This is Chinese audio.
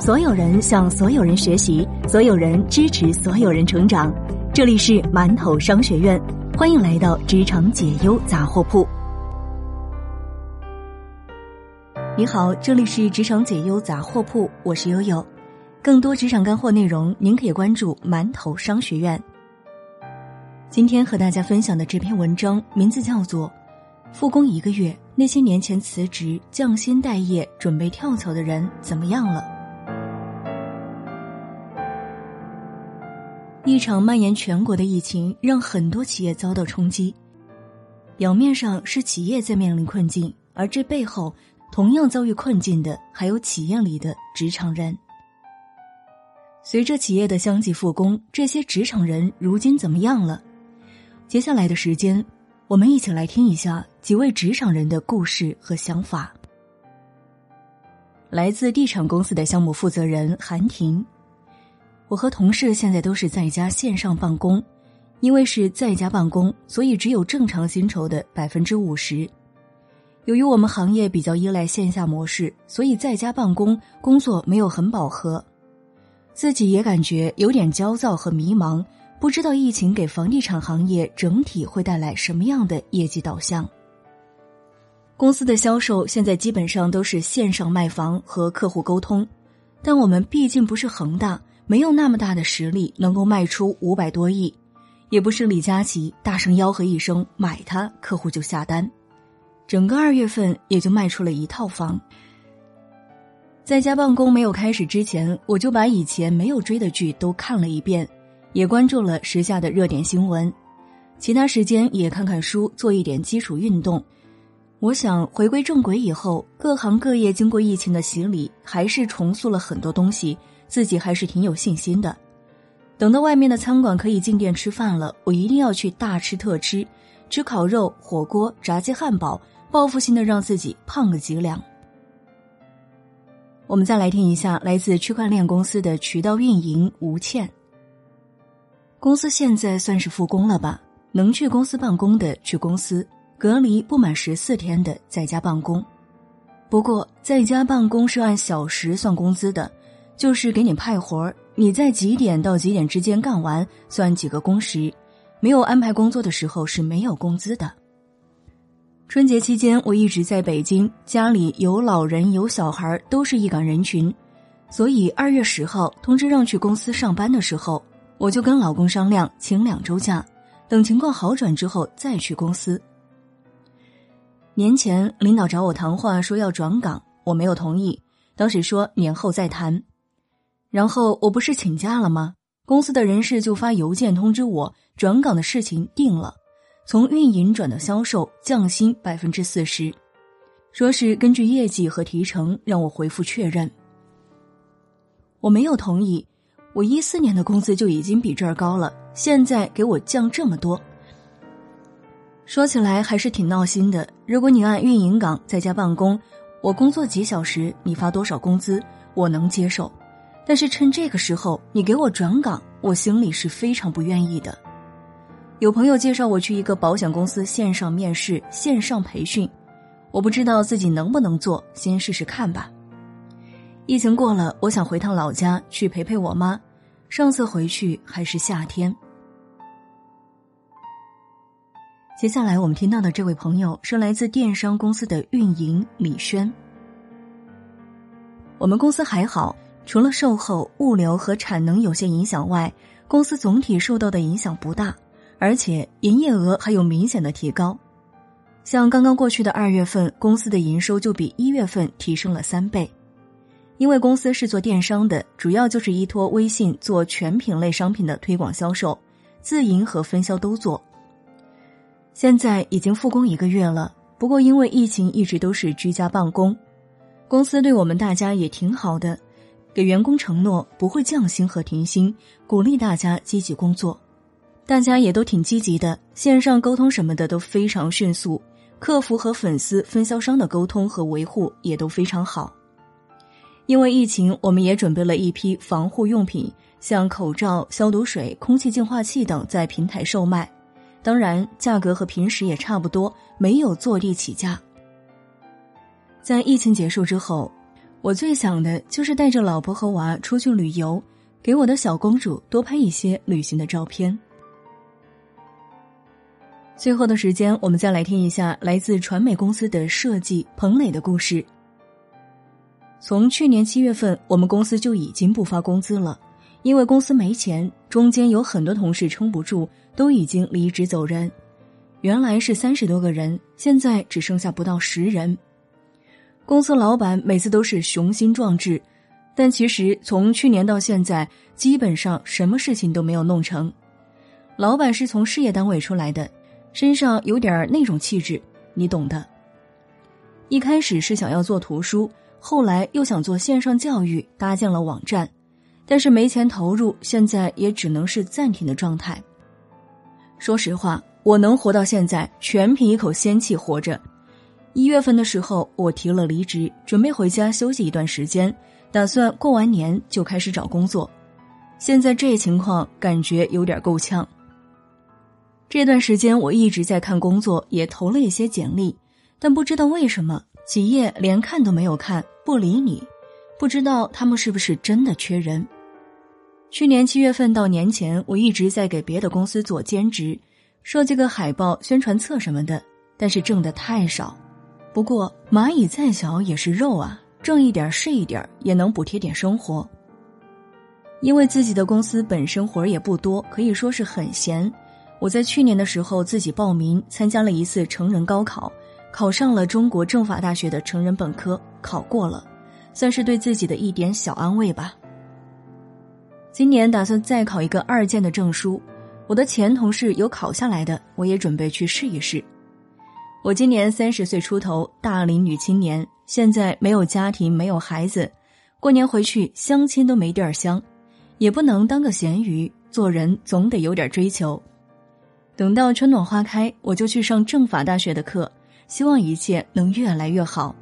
所有人向所有人学习，所有人支持所有人成长。这里是馒头商学院，欢迎来到职场解忧杂货铺。你好，这里是职场解忧杂货铺，我是悠悠。更多职场干货内容，您可以关注馒头商学院。今天和大家分享的这篇文章名字叫做《复工一个月，那些年前辞职、降薪待业、准备跳槽的人怎么样了》。一场蔓延全国的疫情让很多企业遭到冲击，表面上是企业在面临困境，而这背后同样遭遇困境的还有企业里的职场人。随着企业的相继复工，这些职场人如今怎么样了？接下来的时间，我们一起来听一下几位职场人的故事和想法。来自地产公司的项目负责人韩婷。我和同事现在都是在家线上办公，因为是在家办公，所以只有正常薪酬的百分之五十。由于我们行业比较依赖线下模式，所以在家办公工作没有很饱和，自己也感觉有点焦躁和迷茫，不知道疫情给房地产行业整体会带来什么样的业绩导向。公司的销售现在基本上都是线上卖房和客户沟通，但我们毕竟不是恒大。没有那么大的实力能够卖出五百多亿，也不是李佳琦大声吆喝一声买它，客户就下单。整个二月份也就卖出了一套房。在家办公没有开始之前，我就把以前没有追的剧都看了一遍，也关注了时下的热点新闻。其他时间也看看书，做一点基础运动。我想回归正轨以后，各行各业经过疫情的洗礼，还是重塑了很多东西。自己还是挺有信心的，等到外面的餐馆可以进店吃饭了，我一定要去大吃特吃，吃烤肉、火锅、炸鸡、汉堡，报复性的让自己胖个几两。我们再来听一下来自区块链公司的渠道运营吴倩。公司现在算是复工了吧？能去公司办公的去公司，隔离不满十四天的在家办公。不过在家办公是按小时算工资的。就是给你派活儿，你在几点到几点之间干完算几个工时，没有安排工作的时候是没有工资的。春节期间我一直在北京，家里有老人有小孩，都是易感人群，所以二月十号通知让去公司上班的时候，我就跟老公商量请两周假，等情况好转之后再去公司。年前领导找我谈话说要转岗，我没有同意，当时说年后再谈。然后我不是请假了吗？公司的人事就发邮件通知我转岗的事情定了，从运营转到销售，降薪百分之四十，说是根据业绩和提成让我回复确认。我没有同意，我一四年的工资就已经比这儿高了，现在给我降这么多，说起来还是挺闹心的。如果你按运营岗在家办公，我工作几小时，你发多少工资，我能接受。但是趁这个时候你给我转岗，我心里是非常不愿意的。有朋友介绍我去一个保险公司线上面试、线上培训，我不知道自己能不能做，先试试看吧。疫情过了，我想回趟老家去陪陪我妈。上次回去还是夏天。接下来我们听到的这位朋友是来自电商公司的运营李轩。我们公司还好。除了售后、物流和产能有些影响外，公司总体受到的影响不大，而且营业额还有明显的提高。像刚刚过去的二月份，公司的营收就比一月份提升了三倍。因为公司是做电商的，主要就是依托微信做全品类商品的推广销售，自营和分销都做。现在已经复工一个月了，不过因为疫情一直都是居家办公，公司对我们大家也挺好的。给员工承诺不会降薪和停薪，鼓励大家积极工作，大家也都挺积极的，线上沟通什么的都非常迅速，客服和粉丝、分销商的沟通和维护也都非常好。因为疫情，我们也准备了一批防护用品，像口罩、消毒水、空气净化器等，在平台售卖，当然价格和平时也差不多，没有坐地起价。在疫情结束之后。我最想的就是带着老婆和娃出去旅游，给我的小公主多拍一些旅行的照片。最后的时间，我们再来听一下来自传媒公司的设计彭磊的故事。从去年七月份，我们公司就已经不发工资了，因为公司没钱。中间有很多同事撑不住，都已经离职走人。原来是三十多个人，现在只剩下不到十人。公司老板每次都是雄心壮志，但其实从去年到现在，基本上什么事情都没有弄成。老板是从事业单位出来的。身上有点那种气质，你懂的。一开始是想要做图书，后来又想做线上教育，搭建了网站，但是没钱投入，现在也只能是暂停的状态。说实话，我能活到现在，全凭一口仙气活着。一月份的时候，我提了离职，准备回家休息一段时间，打算过完年就开始找工作。现在这情况，感觉有点够呛。这段时间我一直在看工作，也投了一些简历，但不知道为什么企业连看都没有看，不理你。不知道他们是不是真的缺人。去年七月份到年前，我一直在给别的公司做兼职，设计个海报、宣传册什么的，但是挣的太少。不过蚂蚁再小也是肉啊，挣一点是一点，也能补贴点生活。因为自己的公司本身活儿也不多，可以说是很闲。我在去年的时候自己报名参加了一次成人高考，考上了中国政法大学的成人本科，考过了，算是对自己的一点小安慰吧。今年打算再考一个二建的证书，我的前同事有考下来的，我也准备去试一试。我今年三十岁出头，大龄女青年，现在没有家庭，没有孩子，过年回去相亲都没地儿相，也不能当个咸鱼，做人总得有点追求。等到春暖花开，我就去上政法大学的课，希望一切能越来越好。